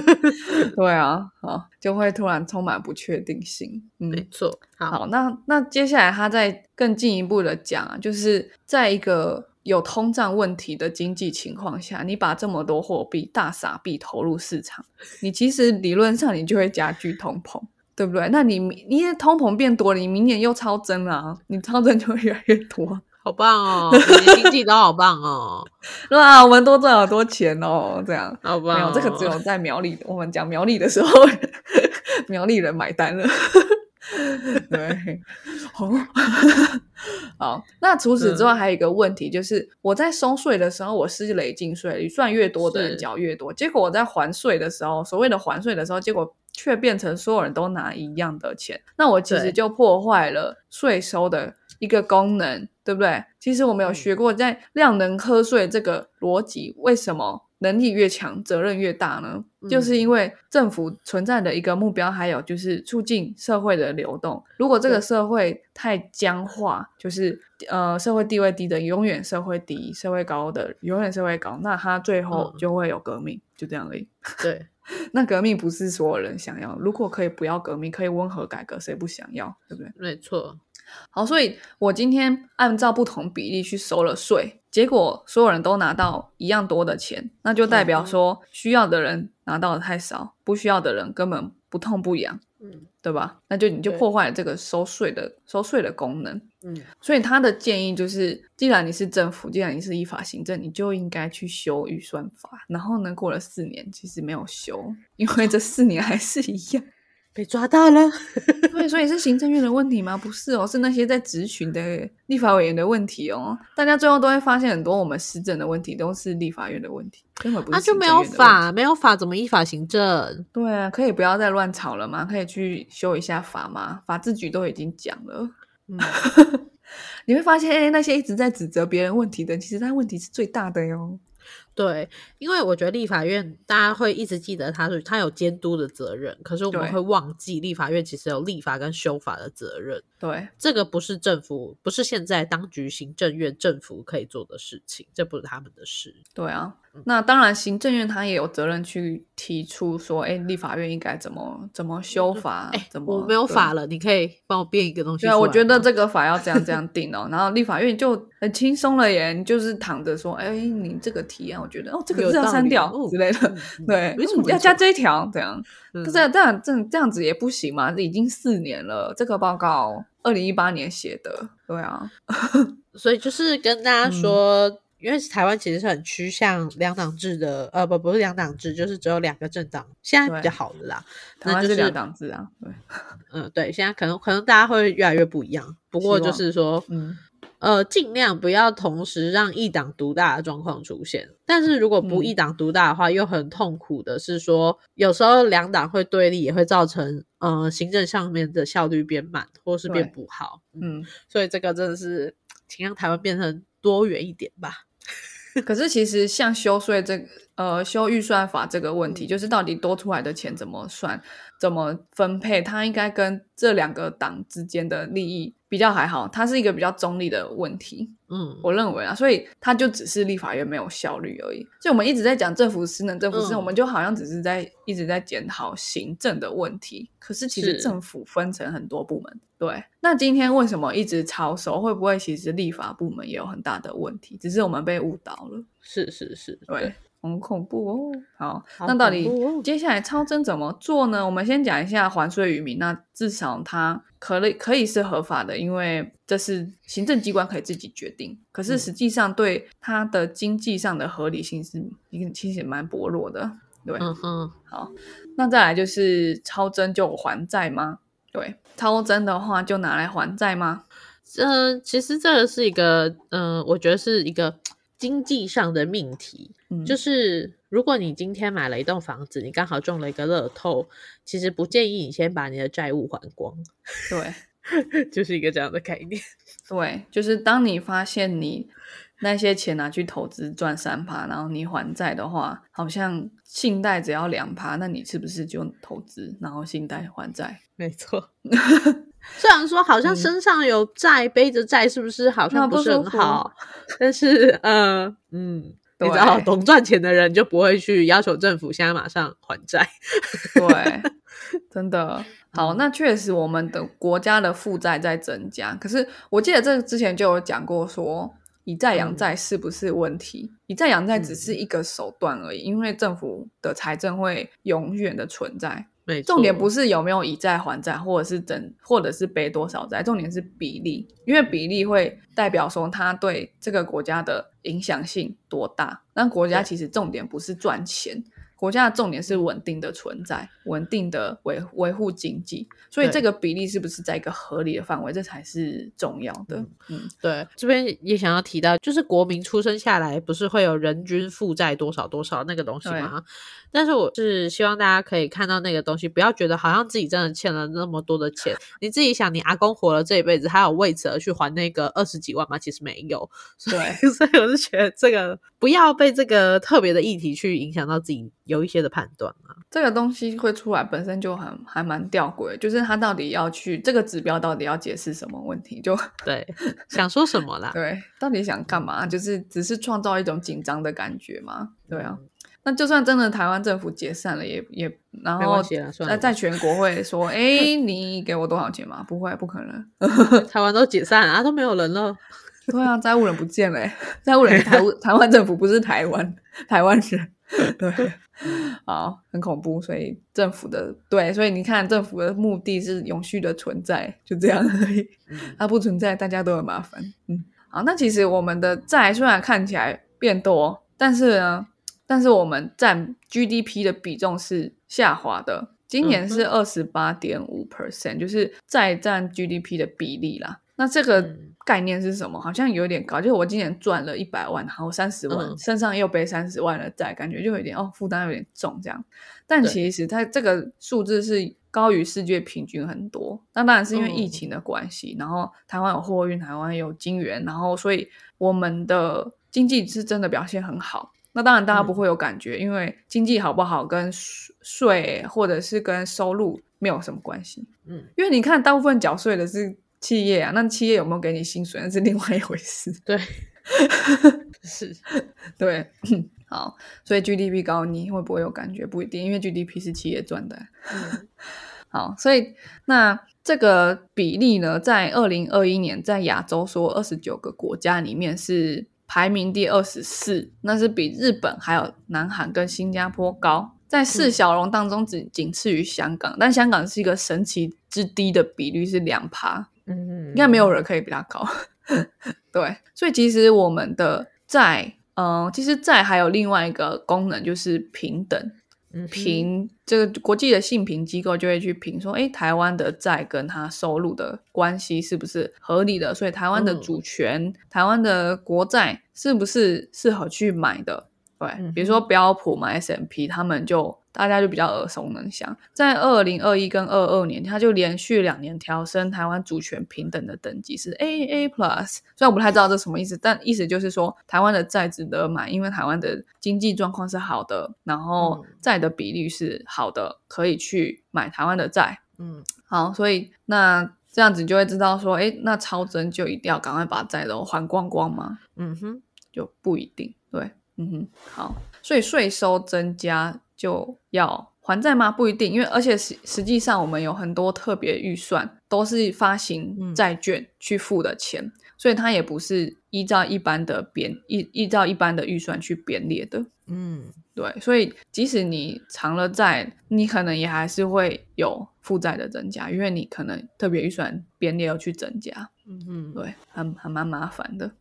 对啊，好，就会突然充满不确定性。没错，好，那那接下来他再更进一步的讲，就是在一个有通胀问题的经济情况下，你把这么多货币大傻币投入市场，你其实理论上你就会加剧通膨，对不对？那你你通膨变多了，你明年又超增了，你超增就会越来越多。好棒哦，你经济都好棒哦，哇，我们多赚好多钱哦，这样好棒。没有这个只有在苗栗，我们讲苗栗的时候，苗栗人买单了。对，好，好。那除此之外，还有一个问题，就是我在收税的时候，我是累进税，你赚越多的人缴越多。结果我在还税的时候，所谓的还税的时候，结果却变成所有人都拿一样的钱，那我其实就破坏了税收的。一个功能，对不对？其实我们有学过，在量能课税这个逻辑，为什么能力越强，责任越大呢？就是因为政府存在的一个目标，还有就是促进社会的流动。如果这个社会太僵化，就是呃社会地位低的永远社会低，社会高的永远社会高，那他最后就会有革命，就这样而已。对，那革命不是所有人想要。如果可以不要革命，可以温和改革，谁不想要？对不对？没错。好，所以我今天按照不同比例去收了税，结果所有人都拿到一样多的钱，那就代表说需要的人拿到的太少，不需要的人根本不痛不痒，嗯，对吧？那就你就破坏了这个收税的收税的功能，嗯。所以他的建议就是，既然你是政府，既然你是依法行政，你就应该去修预算法。然后呢，过了四年，其实没有修，因为这四年还是一样。被抓到了，对，所以是行政院的问题吗？不是哦，是那些在质询的立法委员的问题哦。大家最后都会发现，很多我们施政的问题都是立法院的问题，根本不是。那就没有法，没有法怎么依法行政？对啊，可以不要再乱吵了吗？可以去修一下法吗？法制局都已经讲了，嗯，你会发现，哎，那些一直在指责别人问题的，其实他问题是最大的哟。对，因为我觉得立法院大家会一直记得他是他有监督的责任，可是我们会忘记立法院其实有立法跟修法的责任。对，这个不是政府，不是现在当局行政院政府可以做的事情，这不是他们的事。对啊。那当然，行政院他也有责任去提出说，哎，立法院应该怎么怎么修法？哎，怎么我没有法了？你可以帮我变一个东西。对啊，我觉得这个法要这样这样 定哦。然后立法院就很轻松了耶，就是躺着说，哎，你这个提案，我觉得哦，这个字要删掉之类的。对，为什么要加这一条？这样，可是这样这样这样子也不行嘛？已经四年了，这个报告二零一八年写的，对啊。所以就是跟大家说。因为台湾其实是很趋向两党制的，呃，不，不是两党制，就是只有两个政党，现在比较好的啦。台湾是两党制啊，对，嗯，对，现在可能可能大家会越来越不一样。不过就是说，嗯，呃，尽量不要同时让一党独大的状况出现。但是如果不一党独大的话，又很痛苦的是说，有时候两党会对立，也会造成呃行政上面的效率变慢，或是变不好。嗯，所以这个真的是，请让台湾变成多元一点吧。可是其实像修税这呃修预算法这个问题，就是到底多出来的钱怎么算、怎么分配，它应该跟这两个党之间的利益比较还好，它是一个比较中立的问题。嗯，我认为啊，所以它就只是立法院没有效率而已。所以我们一直在讲政府失能，政府失能，我们就好像只是在一直在检讨行政的问题。可是其实政府分成很多部门，对。那今天为什么一直超收？会不会其实立法部门也有很大的问题？只是我们被误导了。是是是，对。很恐怖哦！好，那到底接下来超征怎么做呢？我们先讲一下还税于民。那至少它可以可以是合法的，因为这是行政机关可以自己决定。可是实际上对它的经济上的合理性是一个其实蛮薄弱的。对，嗯嗯。好，那再来就是超征就还债吗？对，超征的话就拿来还债吗？嗯，其实这个是一个，嗯，我觉得是一个。经济上的命题，就是如果你今天买了一栋房子，你刚好中了一个乐透，其实不建议你先把你的债务还光。对，就是一个这样的概念。对，就是当你发现你那些钱拿去投资赚三趴，然后你还债的话，好像信贷只要两趴，那你是不是就投资，然后信贷还债？没错。虽然说好像身上有债，背着债是不是好像不是很好？但是，呃，嗯，你知道，懂赚钱的人就不会去要求政府现在马上还债。对，真的好。那确实，我们的国家的负债在增加。可是，我记得这之前就有讲过，说以债养债是不是问题？以债养债只是一个手段而已，因为政府的财政会永远的存在。重点不是有没有以债还债，或者是整，或者是背多少债，重点是比例，因为比例会代表说他对这个国家的影响性多大。那国家其实重点不是赚钱。国家的重点是稳定的存在，稳定的维维护经济，所以这个比例是不是在一个合理的范围，这才是重要的。嗯，对，这边也想要提到，就是国民出生下来不是会有人均负债多少多少那个东西吗？但是我是希望大家可以看到那个东西，不要觉得好像自己真的欠了那么多的钱。你自己想，你阿公活了这一辈子，他有为此而去还那个二十几万吗？其实没有。对，所以我是觉得这个不要被这个特别的议题去影响到自己。有一些的判断啊，这个东西会出来本身就很还蛮吊诡，就是他到底要去这个指标到底要解释什么问题？就 对，想说什么啦？对，到底想干嘛？就是只是创造一种紧张的感觉嘛？对啊，那就算真的台湾政府解散了，也也然后那在全国会说，哎，你给我多少钱嘛？不会，不可能，台湾都解散了，都没有人了。对啊，债务人不见了，债务人台台湾政府不是台湾台湾人。对，好，很恐怖。所以政府的对，所以你看，政府的目的是永续的存在，就这样而已。它不存在，大家都很麻烦。嗯，好，那其实我们的债虽然看起来变多，但是呢，但是我们占 GDP 的比重是下滑的。今年是二十八点五 percent，就是再占 GDP 的比例啦。那这个概念是什么？好像有点高。就是我今年赚了一百万，然后三十万身上又背三十万的债，感觉就有点哦，负担有点重这样。但其实它这个数字是高于世界平均很多。那当然是因为疫情的关系，然后台湾有货运，台湾有金元，然后所以我们的经济是真的表现很好。那当然大家不会有感觉，因为经济好不好跟税或者是跟收入没有什么关系。嗯，因为你看大部分缴税的是。企业啊，那企业有没有给你薪水，那是另外一回事。对，是，对，好，所以 GDP 高，你会不会有感觉？不一定，因为 GDP 是企业赚的。嗯，好，所以那这个比例呢，在二零二一年，在亚洲说二十九个国家里面是排名第二十四，那是比日本还有南韩跟新加坡高。在四小龙当中，只仅次于香港，但香港是一个神奇之低的比率，是两趴。嗯，应该没有人可以比他高。对，所以其实我们的债，嗯，其实债还有另外一个功能，就是平等。评这个国际的信评机构就会去评说，哎，台湾的债跟它收入的关系是不是合理的？所以台湾的主权、台湾的国债是不是适合去买的？对，比如说标普嘛，S M P，他们就。大家就比较耳熟能详，在二零二一跟二二年，它就连续两年调升台湾主权平等的等级是 A A Plus。虽然我不太知道这什么意思，但意思就是说台湾的债值得买，因为台湾的经济状况是好的，然后债的比率是好的，可以去买台湾的债。嗯，好，所以那这样子就会知道说，哎，那超增就一定要赶快把债都还光光吗？嗯哼，就不一定。对，嗯哼，好，所以税收增加。就要还债吗？不一定，因为而且实实际上我们有很多特别预算都是发行债券去付的钱，所以它也不是依照一般的编依依照一般的预算去编列的。嗯，对，所以即使你偿了债，你可能也还是会有负债的增加，因为你可能特别预算编列要去增加。嗯嗯，对，还还蛮麻烦的。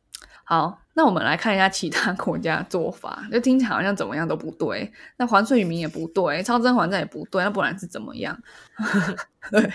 好，那我们来看一下其他国家做法，就听起来好像怎么样都不对。那还税于民也不对，超增还债也不对，那不然是怎么样？对，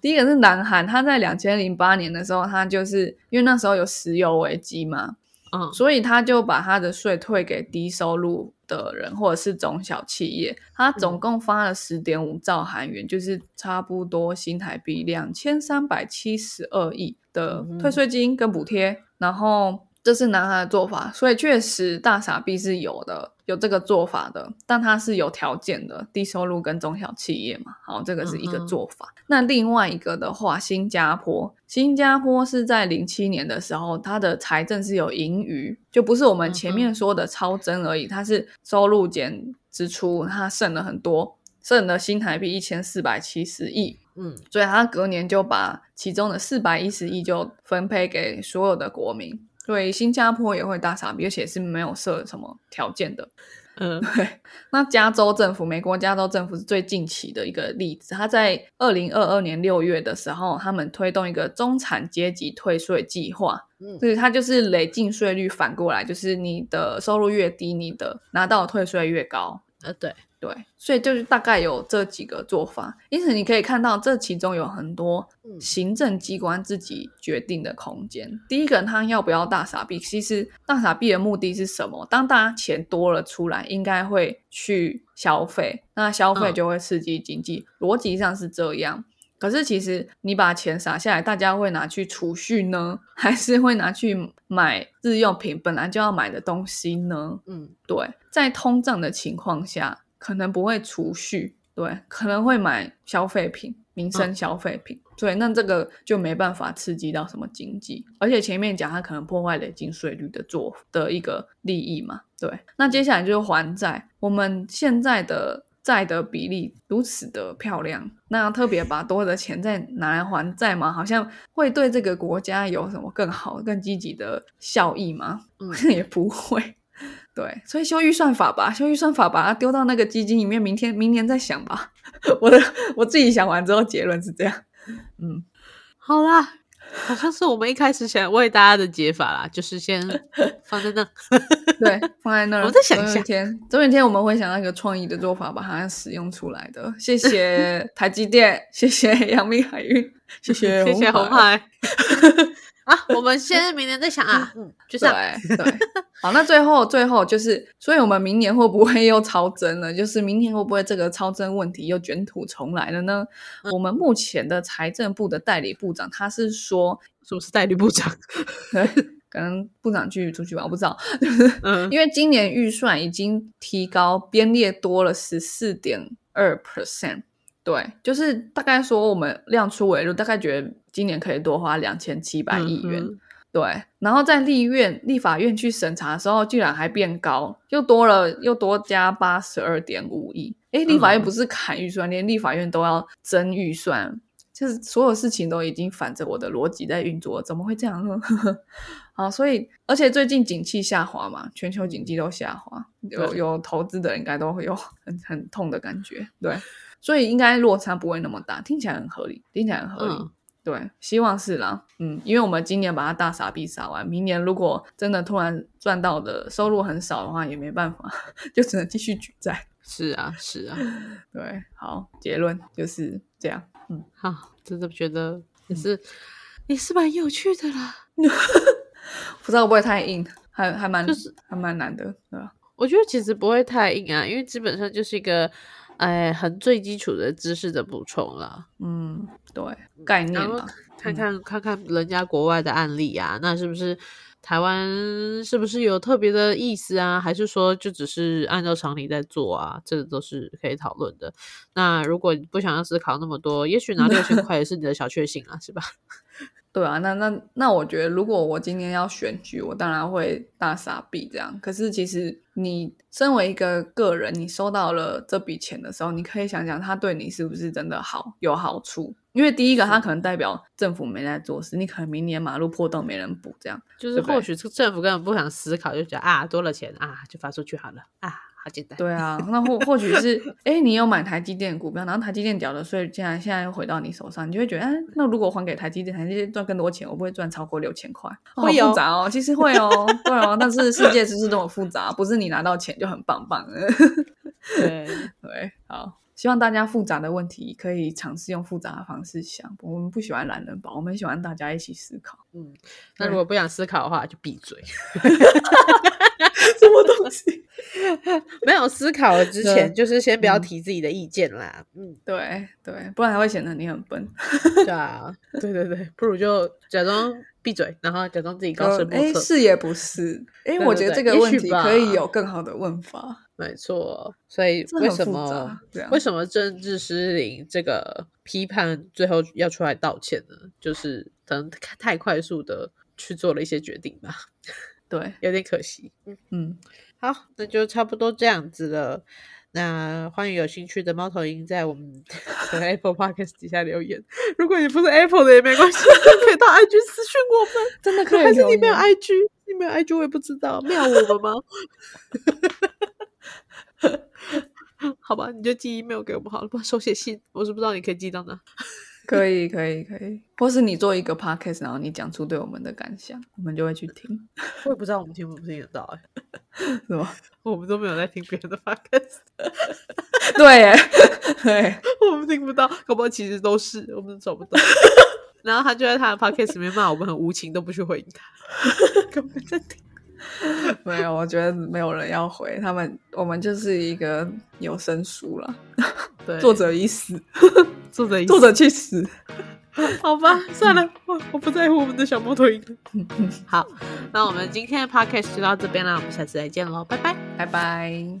第一个是南韩，他在两千零八年的时候，他就是因为那时候有石油危机嘛，嗯，所以他就把他的税退给低收入的人或者是中小企业，他总共发了十点五兆韩元，就是差不多新台币两千三百七十二亿的退税金跟补贴，然后。这是男孩的做法，所以确实大傻逼是有的，有这个做法的，但它是有条件的，低收入跟中小企业嘛，好，这个是一个做法。那另外一个的话，新加坡，新加坡是在零七年的时候，它的财政是有盈余，就不是我们前面说的超增而已，它是收入减支出，它剩了很多，剩了新台币一千四百七十亿，嗯，所以它隔年就把其中的四百一十亿就分配给所有的国民。对，新加坡也会大傻逼，而且是没有设什么条件的。嗯，对。那加州政府，美国加州政府是最近期的一个例子。他在二零二二年六月的时候，他们推动一个中产阶级退税计划。嗯，所以它就是累进税率反过来，就是你的收入越低，你的拿到退税越高。呃，对。对，所以就是大概有这几个做法，因此你可以看到这其中有很多行政机关自己决定的空间。第一个，他要不要大傻币？其实大傻币的目的是什么？当大家钱多了出来，应该会去消费，那消费就会刺激经济，逻辑上是这样。可是其实你把钱撒下来，大家会拿去储蓄呢，还是会拿去买日用品本来就要买的东西呢？嗯，对，在通胀的情况下。可能不会储蓄，对，可能会买消费品、民生消费品，对，那这个就没办法刺激到什么经济，而且前面讲它可能破坏累进税率的做的一个利益嘛，对。那接下来就是还债，我们现在的债的比例如此的漂亮，那特别把多的钱再拿来还债嘛，好像会对这个国家有什么更好、更积极的效益吗？嗯，也不会。对，所以修预算法吧，修预算法把它丢到那个基金里面，明天明年再想吧。我的我自己想完之后，结论是这样。嗯，好啦，好像是我们一开始想为大家的解法啦，就是先放在那，对，放在那儿。我再想一下，天，总有一天我们会想到一个创意的做法，把它使用出来的。谢谢 台积电，谢谢阳明海运，谢谢谢谢红海。啊，我们先明年再想啊，嗯，就这样。对，好，那最后最后就是，所以我们明年会不会又超增了？就是明年会不会这个超增问题又卷土重来了呢？我们目前的财政部的代理部长他是说，是不是代理部长？可能部长去出去吧，我不知道。嗯，因为今年预算已经提高编列多了十四点二 percent。对，就是大概说我们量出为入，大概觉得今年可以多花两千七百亿元。对，然后在立院、立法院去审查的时候，居然还变高，又多了，又多加八十二点五亿。哎，立法院不是砍预算，连立法院都要增预算，就是所有事情都已经反着我的逻辑在运作，怎么会这样呢？啊，所以而且最近景气下滑嘛，全球经济都下滑，有有投资的应该都会有很很痛的感觉，对。所以应该落差不会那么大，听起来很合理，听起来很合理。对，希望是啦。嗯，因为我们今年把它大傻逼撒完，明年如果真的突然赚到的收入很少的话，也没办法，就只能继续举债。是啊，是啊，对，好，结论就是这样。嗯，好，真的觉得也是也是蛮有趣的啦。不知道会不会太硬，还还蛮就是还蛮难的，对吧？我觉得其实不会太硬啊，因为基本上就是一个哎很最基础的知识的补充啦。嗯，对，概念嘛，看看看看人家国外的案例啊，那是不是？台湾是不是有特别的意思啊？还是说就只是按照常理在做啊？这都是可以讨论的。那如果你不想要思考那么多，也许拿六千块也是你的小确幸啊，是吧？对啊，那那那我觉得，如果我今天要选举，我当然会大傻逼这样。可是其实你身为一个个人，你收到了这笔钱的时候，你可以想想，他对你是不是真的好有好处？因为第一个，他可能代表政府没在做事，你可能明年马路破洞没人补，这样就是或许政府根本不想思考，就觉得啊多了钱啊就发出去好了啊，好简单。对啊，那或或许是哎你有买台积电股票，然后台积电掉了，所以竟然现在又回到你手上，你就会觉得哎那如果还给台积电，台积电赚更多钱，我不会赚超过六千块？会复杂哦，其实会哦，对哦，但是世界就是这么复杂，不是你拿到钱就很棒棒。对对，好。希望大家复杂的问题可以尝试用复杂的方式想。我们不喜欢懒人包，我们喜欢大家一起思考。嗯，那如果不想思考的话，就闭嘴。什么东西？没有思考之前，就是先不要提自己的意见啦。嗯，对对，不然还会显得你很笨。对啊，对对对，不如就假装闭嘴，然后假装自己高深莫测。是也不是？哎，我觉得这个问题可以有更好的问法。没错，所以为什么为什么政治失灵这个批判最后要出来道歉呢？就是可能太快速的去做了一些决定吧，对，有点可惜。嗯嗯，好，那就差不多这样子了。那欢迎有兴趣的猫头鹰在我们的 Apple Podcast 底下留言。如果你不是 Apple 的也没关系，可以到 IG 私讯我们，真的可以。还是你没有 IG？你没有 IG 我也不知道，没有我们吗？好吧，你就寄 email 给我们好了，不手写信，我是不知道你可以寄到哪。可以，可以，可以，或是你做一个 podcast，然后你讲出对我们的感想，我们就会去听。我也不知道我们听不听得到，哎，是吗？我们都没有在听别人的 podcast。对，对，我们听不到，可不好其实都是我们找不到。然后他就在他的 podcast 里面骂我们很无情，都不去回应他，根本在听。没有，我觉得没有人要回他们。我们就是一个有声书了。对，作者已死，作者作者去死。好吧，算了，我我不在乎我们的小摩托鹰。好，那我们今天的 podcast 就到这边了，我们下次再见喽，拜拜，拜拜。